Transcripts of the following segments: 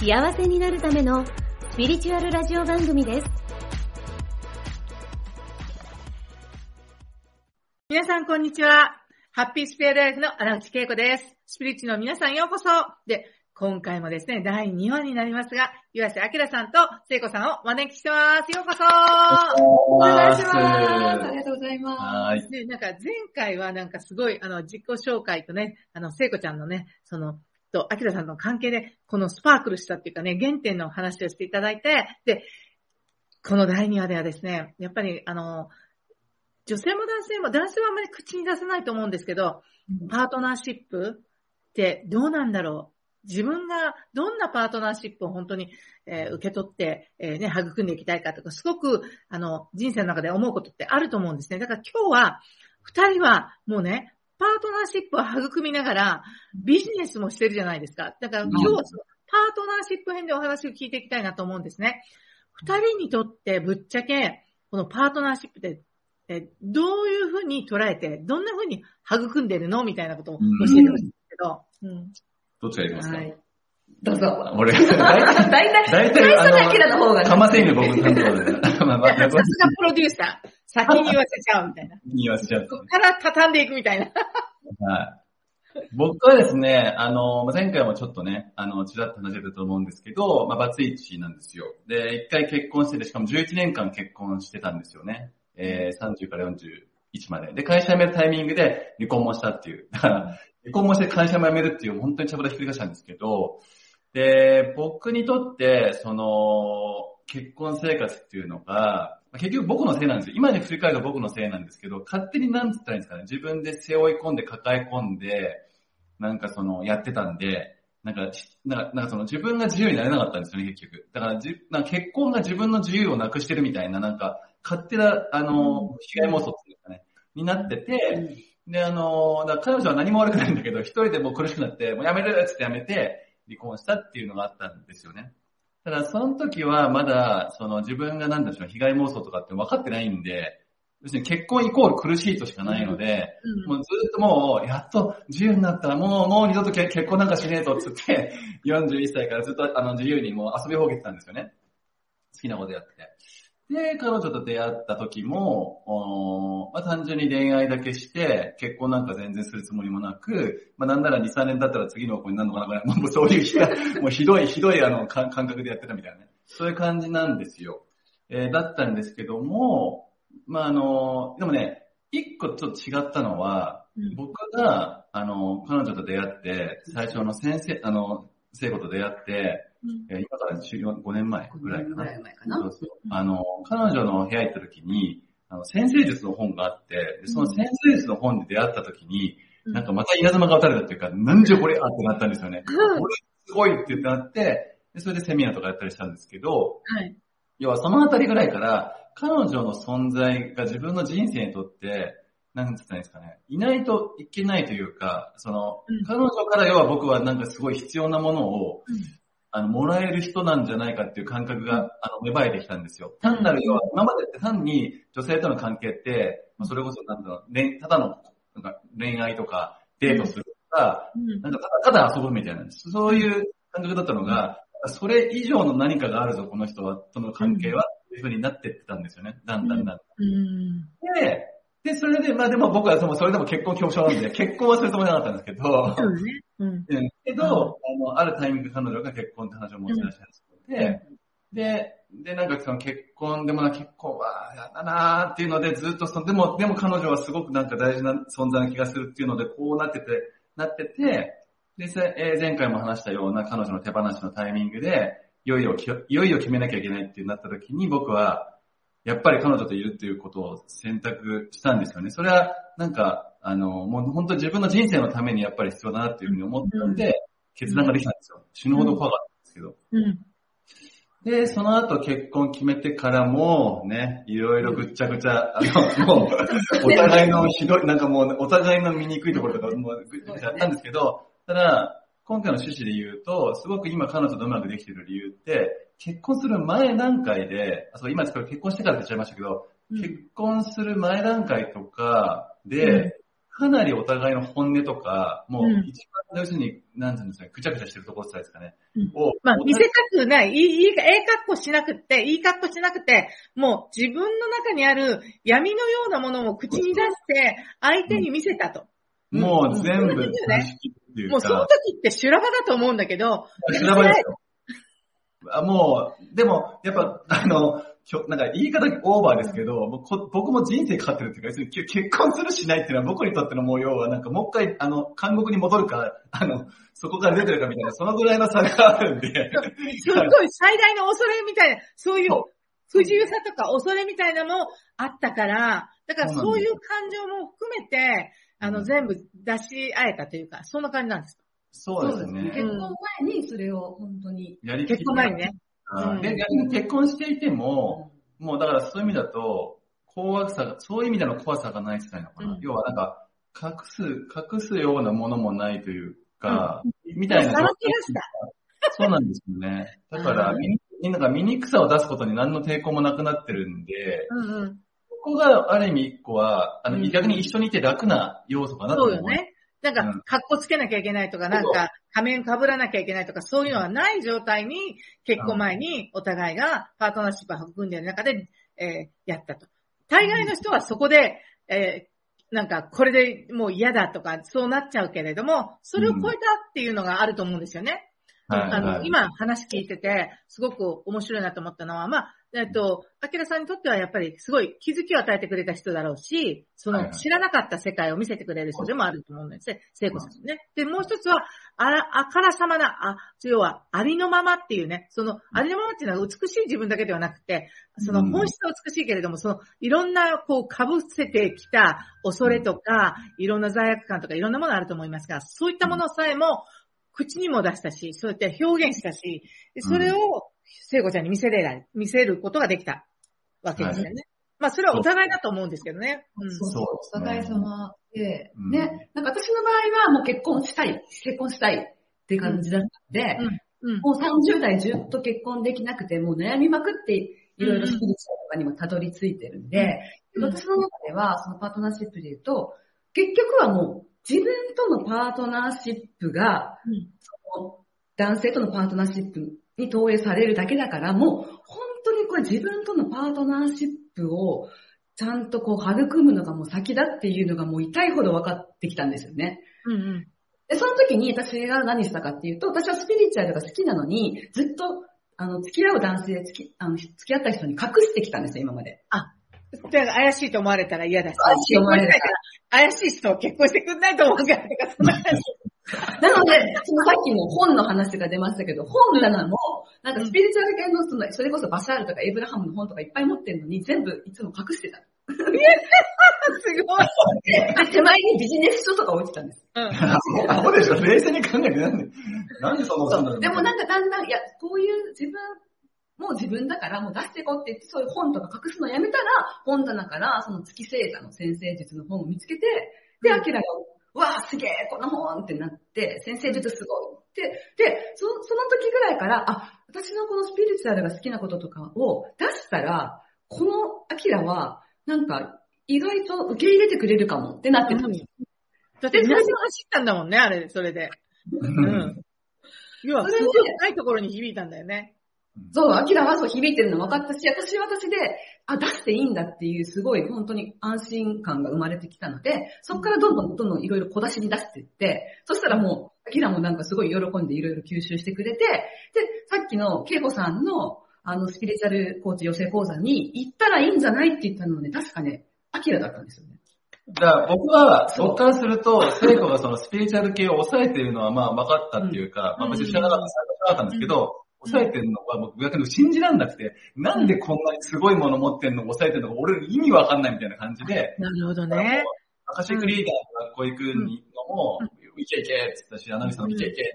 幸せになるためのスピリチュアルラジオ番組です。皆さん、こんにちは。ハッピースピアライフの荒内恵子です。スピリッチの皆さん、ようこそ。で、今回もですね、第2話になりますが、岩瀬明さんと聖子さんをお招きしてます。ようこそお願いします。ありがとうございます。はい。ね、なんか前回はなんかすごい、あの、自己紹介とね、あの、聖子ちゃんのね、その、と、アキラさんの関係で、このスパークルしたっていうかね、原点の話をしていただいて、で、この第2話ではですね、やっぱり、あの、女性も男性も、男性はあんまり口に出せないと思うんですけど、パートナーシップってどうなんだろう？自分がどんなパートナーシップを本当に、えー受け取って、えーね、育んでいきたいかとか、すごく、あの、人生の中で思うことってあると思うんですね。だから今日は、二人はもうね、パートナーシップを育みながら、ビジネスもしてるじゃないですか。だから今日はパートナーシップ編でお話を聞いていきたいなと思うんですね。二人にとってぶっちゃけ、このパートナーシップって、えどういうふうに捉えて、どんなふうに育んでるの？みたいなことを教えてほしいんですけど。うんどっちがやりますか？はい。どうぞ。俺、大体、大体、最初だけらの方がねかませんね、僕の担当で。まあまあ、さすがプロデューサー。先に言わせちゃうみたいな。言わせちゃう。ここから畳んでいくみたいな。はい。僕はですね、あの、まあ前回もちょっとね、あの、ちらっと話してたと思うんですけど、まあ、バツイチなんですよ。で、一回結婚してて、しかも11年間結婚してたんですよね。えー、30から41まで。で、会社辞めるタイミングで離婚もしたっていう。だから、離婚もして会社も辞めるっていう、本当にちゃぶ台ひっくり返したんですけど、で、僕にとって、その、結婚生活っていうのが、まあ結局僕のせいなんですよ。今に振り返ると僕のせいなんですけど、勝手になんつったらいいんですかね。自分で背負い込んで抱え込んで、なんかその、やってたんで、なんか、しなんか、なんかその自分が自由になれなかったんですよね、結局。だからじ、なんか結婚が自分の自由をなくしてるみたいな、なんか、勝手な、あの、被害妄想っていうかね、になってて、で、あの、彼女は何も悪くないんだけど、一人でもう苦しくなって、もうやめるっつってやめて、離婚したっていうのがあったんですよね。ただ、その時はまだ、その自分がなんでしょう、被害妄想とかって分かってないんで、要するに結婚イコール苦しいとしかないので、もうずっともう、やっと自由になったら、もう、もう二度とけ結婚なんかしねえとっつって、41歳からずっとあの自由にもう遊びほうけてたんですよね。好きなことやってて。で、彼女と出会った時も、まあ、単純に恋愛だけして、結婚なんか全然するつもりもなく、まあ、なんなら2、3年経ったら次の子になるのかな、これもうそういうひだ、もうひどい、ひどいあの感感覚でやってたみたいなね。そういう感じなんですよ。えーだったんですけども、まあ、あの、でもね、一個ちょっと違ったのは、うん僕が、あの、彼女と出会って、最初の先生、あの、聖子と出会って、えー今から14 5年前ぐらいかな。前かな。そうそう。あの、彼女の部屋行った時に、あの、先生術の本があって、でその先生術の本で出会った時に、うんなんかまた稲妻が打たれたっていうか、なんじゃこれあってなったんですよね。これすごいってなって、でそれでセミナーとかやったりしたんですけど、はい。要はそのあたりぐらいから、彼女の存在が自分の人生にとって、なんつったんですかね、いないといけないというか、その、うん彼女から要は僕はなんかすごい必要なものを、うんあの、もらえる人なんじゃないかっていう感覚が、あの、芽生えてきたんですよ。単なる要は、今までって単に女性との関係って、まあそれこそ、なんだろう、恋ただの、なんか恋愛とか、デートするとか、うん。なんかただただ遊ぶみたいな、そういう感覚だったのが、それ以上の何かがあるぞ、この人は、との関係は、っていう風になってってたんですよね。だんだんだんだん。で、で、それで、まあでも僕はそのそれでも結婚恐怖症なんで、結婚はするつもりなかったんですけど、そうね。うん。うんけど、あの、あるタイミング彼女が結婚って話を持ってらっしゃるで、で、で、なんかその結婚でもな、結婚はやだなーっていうので、ずっとその、でも、でも彼女はすごくなんか大事な存在な気がするっていうので、こうなってて、なってて、で、せえー前回も話したような彼女の手放しのタイミングで、いよいよき、いよいよ決めなきゃいけないってなった時に、僕は、やっぱり彼女といるっていうことを選択したんですよね。それは、なんか、あの、もう本当に自分の人生のためにやっぱり必要だなっていうふうに思ったんで、決断ができたんですよ。死ぬほど怖かったんですけど。うん。で、その後結婚決めてからも、ね、いろいろぐっちゃぐちゃ、あの、もう、お互いのひどい、なんかもう、お互いの醜いところとか、もうぐっちゃぐちゃやったんですけど、ただ、今回の趣旨で言うと、すごく今彼女とうまくできてる理由って、結婚する前段階で、あ、そう、今これ結婚してからって言っちゃいましたけど、うん。結婚する前段階とかで、かなりお互いの本音とか、もう一番要するに、なんていうんですかね、ぐちゃぐちゃしてるところって言ったらいいですかね。を、まあ、お見せたくない、いい、いい、ええ格好しなくって、いい格好しなくて、もう自分の中にある闇のようなものを口に出して、相手に見せたと。もう全部うん出し切るっていうもうそのか、時って修羅場だと思うんだけど、修羅場ですよ。あもう、でも、やっぱ、あの、なんか言い方オーバーですけど、もうこ僕も人生かかってるっていうか、結婚するしないっていうのは僕にとってのもう要はなんかもう一回、あの、韓国に戻るか、あの、そこから出てるかみたいな、そのぐらいの差があるんで、すごい最大の恐れみたいな、そういう不自由さとか恐れみたいなのもあったから、だからそういう感情も含めて、あの、全部出し合えたというか、そんな感じなんです。そうですね。結婚前にそれを本当に。やりき結婚前にね。うんで、逆に結婚していても、もうだからそういう意味だと、怖さが、そういう意味での怖さがないって言ったらいいのかな。うん要はなんか、隠す、隠すようなものもないというか、みたいな。さらけ出した。そうなんですよね。だから、うんみみんなが醜さを出すことに何の抵抗もなくなってるんで、うんうん。ここがある意味一個は、あの、うん逆に一緒にいて楽な要素かなと思う。そうよね。なんかうん、格好つけなきゃいけないとか、なんか、仮面被らなきゃいけないとか、そういうのはない状態に、結婚前にお互いがパートナーシップを育んでいる中で、えーやったと。大概の人はそこで、えーなんか、これでもう嫌だとか、そうなっちゃうけれども、それを超えたっていうのがあると思うんですよね。はいあの、はい今話聞いてて、すごく面白いなと思ったのは、まあ、えっと、アキラさんにとってはやっぱりすごい気づきを与えてくれた人だろうし、その知らなかった世界を見せてくれる人でもあると思うんですね。聖子さんね。で、もう一つは、あら、あからさまな、あ、要は、ありのままっていうね、その、ありのままっていうのは美しい自分だけではなくて、その本質は美しいけれども、その、いろんな、こう、被せてきた恐れとか、いろんな罪悪感とかいろんなものあると思いますが、そういったものさえも、口にも出したし、そうやって表現したし、でそれを聖子ちゃんに見せれない、見せることができたわけですよね。まあ、それはお互いだと思うんですけどね。う。ん。そうそうお互い様で、うんね、なんか私の場合はもう結婚したい、結婚したいって感じだったんで、うん。もう30代ずっと結婚できなくて、もう悩みまくって、いろいろスピリチュアルとかにもたどり着いてるんで、うん。私の中では、そのパートナーシップで言うと、結局はもう自分とのパートナーシップが、うん。その男性とのパートナーシップに投影されるだけだから、もう本当にこれ自分とのパートナーシップをちゃんとこう育むのがもう先だっていうのがもう痛いほど分かってきたんですよね。うんうん。で、その時に私が何したかっていうと、私はスピリチュアルが好きなのに、ずっと、あの、付き合う男性、付き、あの、付き合った人に隠してきたんですよ、今まで。じゃあ怪しいと思われたら嫌だし。怪しいと思われたら 怪しい人は結婚してくんないと思うから、そんな感じ。なので、そのさっきの本の話が出ましたけど、本棚も、なんかスピリチュアル系のその、それこそバシャールとかエイブラハムの本とかいっぱい持ってるのに、全部いつも隠してた。すごい。で、手前にビジネス書とか置いてたんです。うん。アホでしょ冷静に考えてなんで、なんでそんなことするんだろうでもなんかだんだん、いや、こういう自分、もう自分だからもう出していこうって言って、そういう本とか隠すのやめたら、本棚からその月星座の先生術の本を見つけて、で、アキラが、わあ、すげえ、この本ってなって、先生術すごいって、で、そその時ぐらいから、あ、私のこのスピリチュアルが好きなこととかを出したら、このアキラは、なんか、意外と受け入れてくれるかもってなってたんです。だって皆さん走ったんだもんね、あれ、それで。ううんん。要は、それですごい深いところに響いたんだよね。そう、アキラはそう響いてるの分かったし、私は私で、あ、出していいんだっていうすごい本当に安心感が生まれてきたので、そこからどんどんどんどんいろいろ小出しに出していって、そしたらもう、アキラもなんかすごい喜んでいろいろ吸収してくれて、で、さっきのケイコさんの、あの、スピリチュアルコーチ養成講座に行ったらいいんじゃないって言ったのはね、確かね、アキラだったんですよね。だから僕は、僕からすると、聖子がそのスピリチュアル系を抑えているのはまあ分かったっていうか、うん。まあ別に知らなかった、知らなかったんですけど、抑えてるのは僕信じらんなくて、なんでこんなにすごいもの持ってんの抑えてるのか俺意味わかんないみたいな感じで、なるほどね。アカシックリーダーの学校行くのも、いけいけって言ったし、アナウンサーもいけいけ。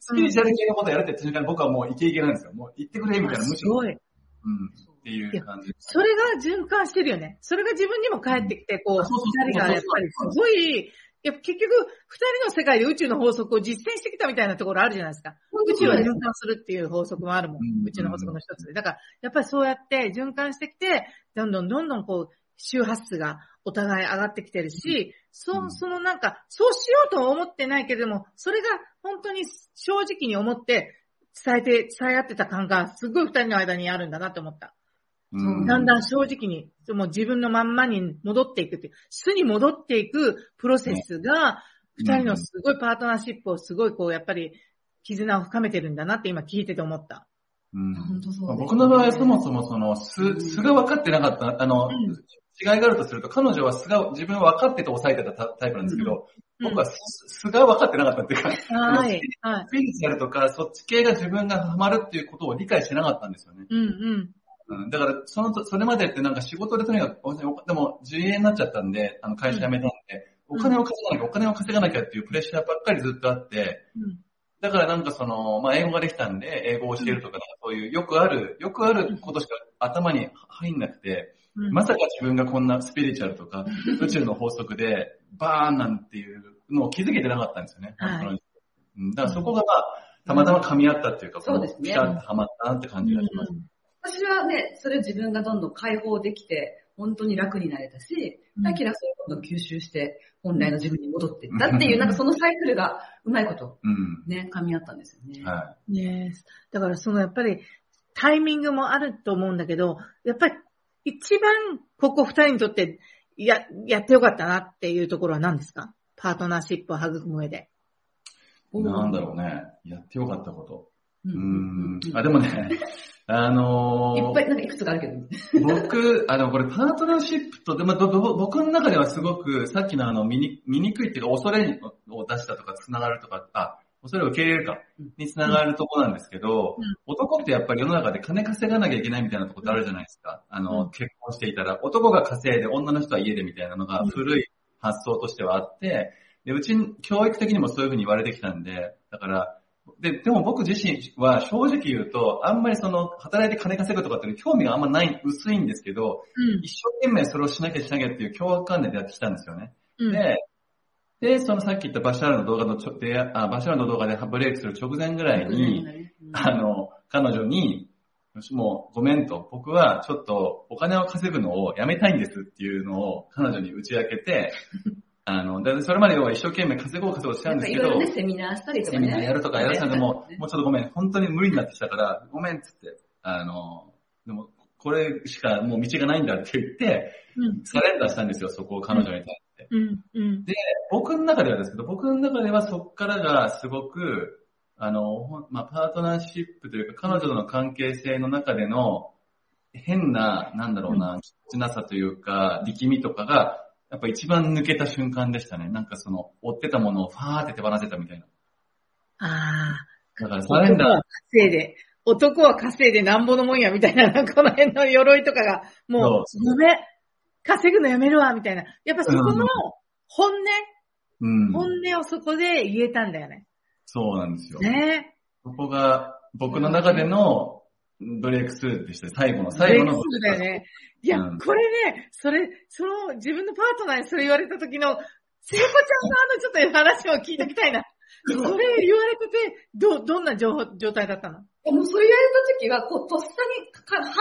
スピリチュアル系のことやるって言った瞬間に僕はもういけいけなんですよ。もう言ってくれみたいな、むしろ。すごい。うん。っていう感じ。それが循環してるよね。それが自分にも返ってきて、こう、あそうそうそう二人がやっぱりすごい、や結局、二人の世界で宇宙の法則を実践してきたみたいなところあるじゃないですか。宇宙は循環するっていう法則もあるもんうん。宇宙の法則の一つで。だから、やっぱりそうやって循環してきて、どんどんどんどんこう、周波数がお互い上がってきてるし、そ、うんそのなんか、そうしようとは思ってないけれども、それが本当に正直に思って、伝えて、伝え合ってた感が、すごい二人の間にあるんだなって思った。うんだんだん正直に、もう自分のまんまに戻っていくっていう、素に戻っていくプロセスが、二人のすごいパートナーシップをすごいこう、やっぱり、絆を深めてるんだなって今聞いてて思った。うん本当そう、まあ僕の場合はそもそもその素、素が分かってなかった、あの、うん違いがあるとすると、彼女は素が自分は分かってて抑えてたタタイプなんですけど、うん僕は素素が分かってなかったっていうか、はい。はい。スピリチュアルとか、そっち系が自分がハマるっていうことを理解してなかったんですよね。うんうん。うん、だから、そのと、それまでってなんか仕事でとにかく、おでも自営になっちゃったんで、あの会社辞めたんで、うん。お金を稼がなきゃ、お金を稼がなきゃっていうプレッシャーばっかりずっとあって、うん。だからなんかその、まあ、英語ができたんで、英語を教えるとか、そういうよくある、よくあることしか頭に入んなくて、うん。まさか自分がこんなスピリチュアルとか、宇宙の法則で、バーンなんていうのを気づけてなかったんですよね。はい。うん。だからそこがまあ、たまたま噛み合ったっていうか、そうですね。ピタッとハマったなって感じがします。私はね、それを自分がどんどん解放できて、本当に楽になれたし、うんアキラそれをどんどん吸収して、本来の自分に戻っていったっていう、なんかそのサイクルがうまいこと、うん。ね、噛み合ったんですよね。はねえだからそのやっぱりタイミングもあると思うんだけど、やっぱり一番ここ二人にとってや、やってよかったなっていうところは何ですか？パートナーシップを育む上で。い。なんだろうね。やってよかったこと。ううーん。あ、でもね、あのーいっぱい、なんかいくつかあるけど、僕、あの、これパートナーシップと、でも、どど僕の中ではすごく、さっきのあの、見に、見にくいっていうか、恐れを出したとか、つながるとか、あ、恐れを受け入れるかうん、につながるとこなんですけど、うん。男ってやっぱり世の中で金稼がなきゃいけないみたいなとこってあるじゃないですか。あの、うん。結婚していたら、男が稼いで女の人は家でみたいなのがうん。古い発想としてはあって、で、うち、教育的にもそういうふうに言われてきたんで、だから、で、でも僕自身は正直言うと、あんまりその、働いて金稼ぐとかっていう興味があんまない、薄いんですけど、うん一生懸命それをしなきゃしなきゃっていう凶悪観念でやってきたんですよね。うん。で、で、そのさっき言ったバシャールの動画のちょであ、バシャールの動画でブレイクする直前ぐらいに、あの、彼女に、もうごめんと、僕はちょっとお金を稼ぐのをやめたいんですっていうのを彼女に打ち明けて、あの、でそれまでは一生懸命稼ごう稼ごうとしたなんんですけど、かいろいろね、セミナーしたりとかね。セミナーやるとかやるさでも、ねもうちょっとごめん、本当に無理になってきたから、ごめんっつって、あの、でも、これしかもう道がないんだって言って、うん。サレンダーしたんですよ、そこを彼女に対して。うん。うん。僕の中ではですけど、僕の中ではそこからがすごく、あの、まあ、パートナーシップというか、彼女との関係性の中での、変な、なんだろうな、きつなさというか、力みとかが、やっぱ一番抜けた瞬間でしたね。なんかその、追ってたものをファーって手放せたみたいな。ああ。だからサレンダー男は、稼いで、男は稼いでなんぼのもんや、みたいな、この辺の鎧とかが、もう、そうごめん、稼ぐのやめるわ、みたいな。やっぱそこの本うん音、。本音をそこで言えたんだよね。そうなんですよ。ねそこが、僕の中でのブレイクスルーでした。最後の、最後の。ブレイクスルーだよね。いや、うんこれね、それ、その自分のパートナーにそれ言われた時の、聖子ちゃんのあのちょっと話を聞いておきたいな。それ言われてて、ど、どんな状状態だったの？もうそれ言われた時は、こう、とっさにか、反応と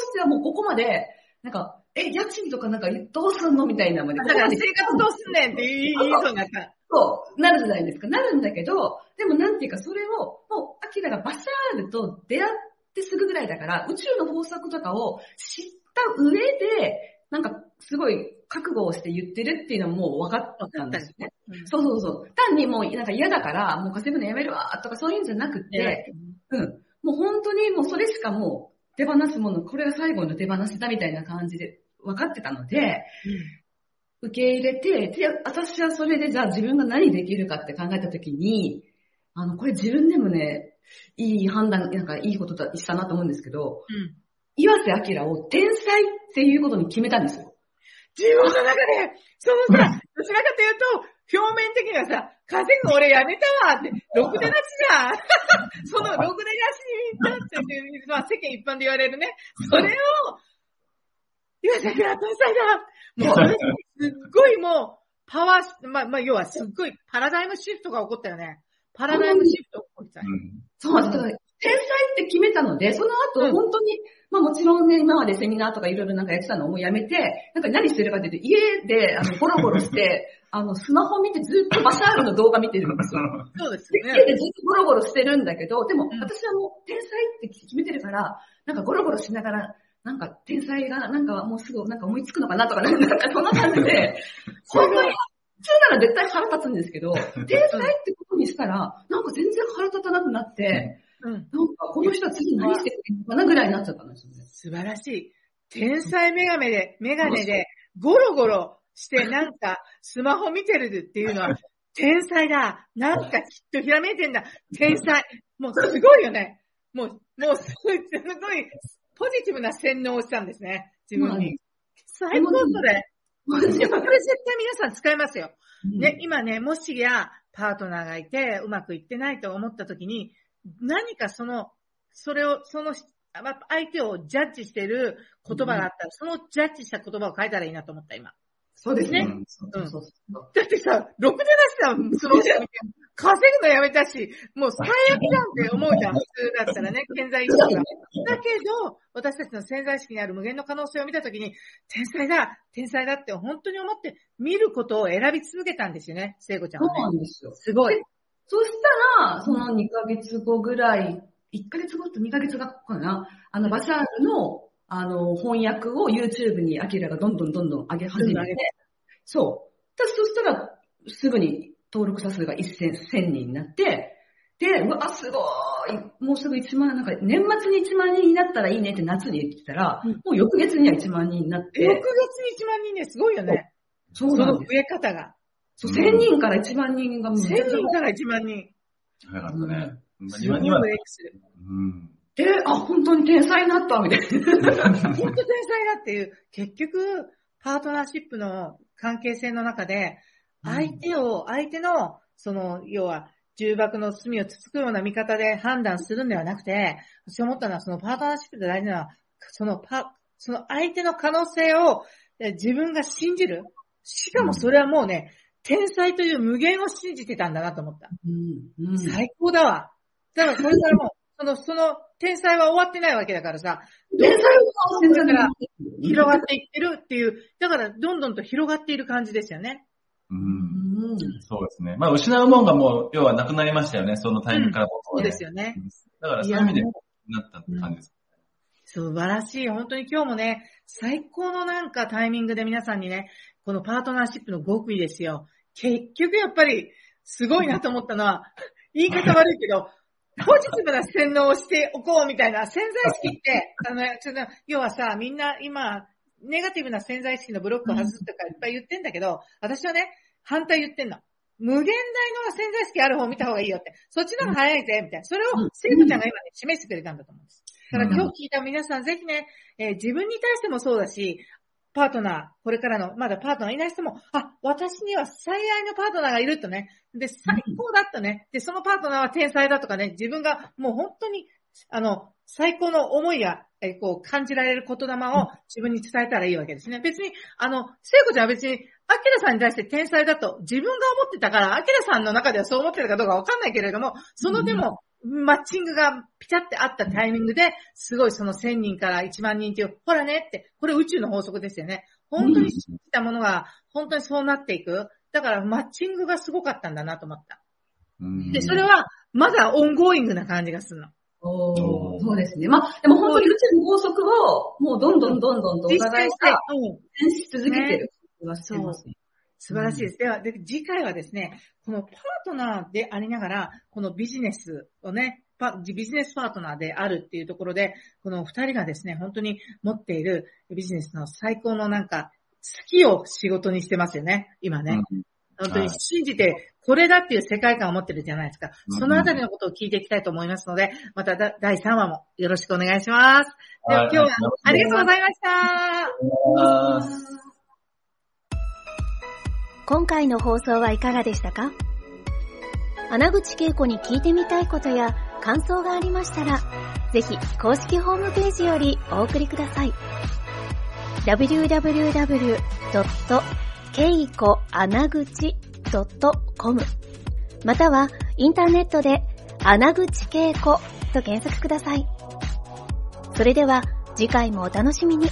してはもうここまで、なんか、え、家賃とかなんかどうすんのみたいなまで。だから生活どうすんねんって言いそうになった。そう、なるじゃないですか。なるんだけど、でもなんていうか、それを、もう、アキラがバシャールと出会ってすぐぐらいだから、宇宙の法則とかを知った上で、なんか、すごい覚悟をして言ってるっていうのはもう分かったんですよね。そうそうそう。単にもう、なんか嫌だから、もう稼ぐのやめるわ、とかそういうんじゃなくて、うん。もう本当にもうそれしかもう手放すもの、これが最後の手放しだみたいな感じで分かってたので、受け入れて、で、私はそれでじゃあ自分が何できるかって考えたときに、あの、これ自分でもね、いい判断、なんかいいことだしたなと思うんですけど、うん岩瀬明を天才っていうことに決めたんですよ。自分の中で、そのさ、どちらかというと、表面的にはさ、稼ぐ俺やめたわって、ろくでなしじゃん。そのろくでなしになっちゃって、まあ世間一般で言われるね。それを、岩崎は天才だもう、すっごいもう、パワー、まあ、まあ、要はすっごいパラダイムシフトが起こったよね。パラダイムシフトが起こったよ。うんそう。だから天才って決めたので、その後うん本当に、まあもちろんね、今までセミナーとかいろいろなんかやってたのをやめて、なんか何してるかっていうと、家であのゴロゴロして、あの、スマホ見てずっとバシャールの動画見てるんですよ。そうですね。家でずっとゴロゴロしてるんだけど、でもうん私はもう天才って決めてるから、なんかゴロゴロしながら、なんか天才がなんかもうすぐなんか思いつくのかなとか、なんかそんな感じで、本当になら絶対腹立つんですけど、天才ってことにしたら、なんか全然腹立たなくなって、うん。なんかこの人は次何してくれるのかなぐらいになっちゃったんですよね。素晴らしい。天才メガネで、メガネで、ゴロゴロしてなんかスマホ見てるっていうのは、天才だ。なんかきっとひらめいてんだ。天才。もうすごいよね。もう、もうすごい、すごい、ポジティブな洗脳をしたんですね。自分に。最高それ。これ絶対皆さん使えますよ。ね、今ね、もしやパートナーがいてうまくいってないと思った時に、何かその、それを、その、相手をジャッジしてる言葉があったら、そのジャッジした言葉を書いたらいいなと思った、今。そうですね。うんそうそうそうそう。だってさ、ろくでなしさ、その稼ぐのやめたし、もう最悪じゃんって思うじゃん、普通だったらね、潜在意識が。だけど、私たちの潜在意識にある無限の可能性を見たときに、天才だ天才だって本当に思って見ることを選び続けたんですよね、聖子ちゃんそうはね。なんですよ。すごい。そしたら、その2ヶ月後ぐらい、1ヶ月後と2ヶ月後かな、あの、バシャールの、あの、翻訳を YouTube にアキラがどんどんどんどん上げ始めて、そう。だそしたら、すぐに登録者数が1000 1000人になって、で、うわ、すごい、もうすぐ1万、なんか年末に1万人になったらいいねって夏に言ってたら、うんもう翌月には1万人になっ6月て、に1万人ね、すごいよね。そう。その増え方が。そう1000人から1万人がもう1000人から1万人。早かったね。す今には、ごいブレイクする。うん。で、あ、本当に天才になった、みたいな。本当天才だっていう、結局、パートナーシップの関係性の中で、相手を、相手の、その、要は、重箱の隅をつつくような見方で判断するんではなくて、私思ったのは、そのパートナーシップで大事なのは、そのパ、その相手の可能性をえ自分が信じる。しかもそれはもうね、天才という無限を信じてたんだなと思った。うん。うん。最高だわ。だからこれからもう、その、その、天才は終わってないわけだからさ、天才は天才だ広がっていってるっていう、だからどんどんと広がっている感じですよね。うん。うん。そうですね。まあ、失うもんがもう、要はなくなりましたよね。そのタイミングから、そうですよね。だからそういう意味で、なったって感じです。素晴らしい。本当に今日もね、最高のなんかタイミングで皆さんにね、このパートナーシップの極意ですよ。結局やっぱり、すごいなと思ったのは、言い方悪いけど、ポジティブな洗脳をしておこうみたいな潜在意識って、あの、ちょっと要はさ、みんな今、ネガティブな潜在意識のブロックを外すとかいっぱい言ってんだけど、私はね、反対言ってんの。無限大の潜在意識ある方を見た方がいいよって。そっちの方が早いぜ、みたいな。それを、聖子ちゃんが今ね、示してくれたんだと思うんです。だから今日聞いた皆さんぜひね、えー自分に対してもそうだし、パートナー、これからの、まだパートナーいない人も、あ、私には最愛のパートナーがいるとね。で、最高だったね。で、そのパートナーは天才だとかね、自分がもう本当に、あの、最高の思いや、えーこう、感じられる言霊を自分に伝えたらいいわけですね。別に、あの、聖子ちゃんは別に、アキラさんに対して天才だと自分が思ってたから、アキラさんの中ではそう思ってるかどうかわかんないけれども、そのでも、マッチングがピタってあったタイミングで、すごいその1000人から1万人っていう、ほらねって、これ宇宙の法則ですよね。本当に信じたものが、本当にそうなっていく。だからマッチングがすごかったんだなと思った。うんで、それは、まだ ongoing な感じがするの。おーそうですね。まあ、でも本当に宇宙の法則を、もうどんどんどんどんとお互いが実践して、うん。実践し続けてる気がしてますね。素晴らしいです。では、で次回はですね、このパートナーでありながら、このビジネスをね、パビジネスパートナーであるっていうところで、この二人がですね、本当に持っているビジネスの最高のなんか、好きを仕事にしてますよね、今ね。うん本当にはい信じて、これだっていう世界観を持ってるじゃないですか。うんそのあたりのことを聞いていきたいと思いますので、まただ第3話もよろしくお願いします。では今日はありがとうございました。今回の放送はいかがでしたか？穴口恵子に聞いてみたいことや感想がありましたら、ぜひ公式ホームページよりお送りください。www.keikoanaguchi.com またはインターネットで穴口恵子と検索ください。それでは次回もお楽しみに。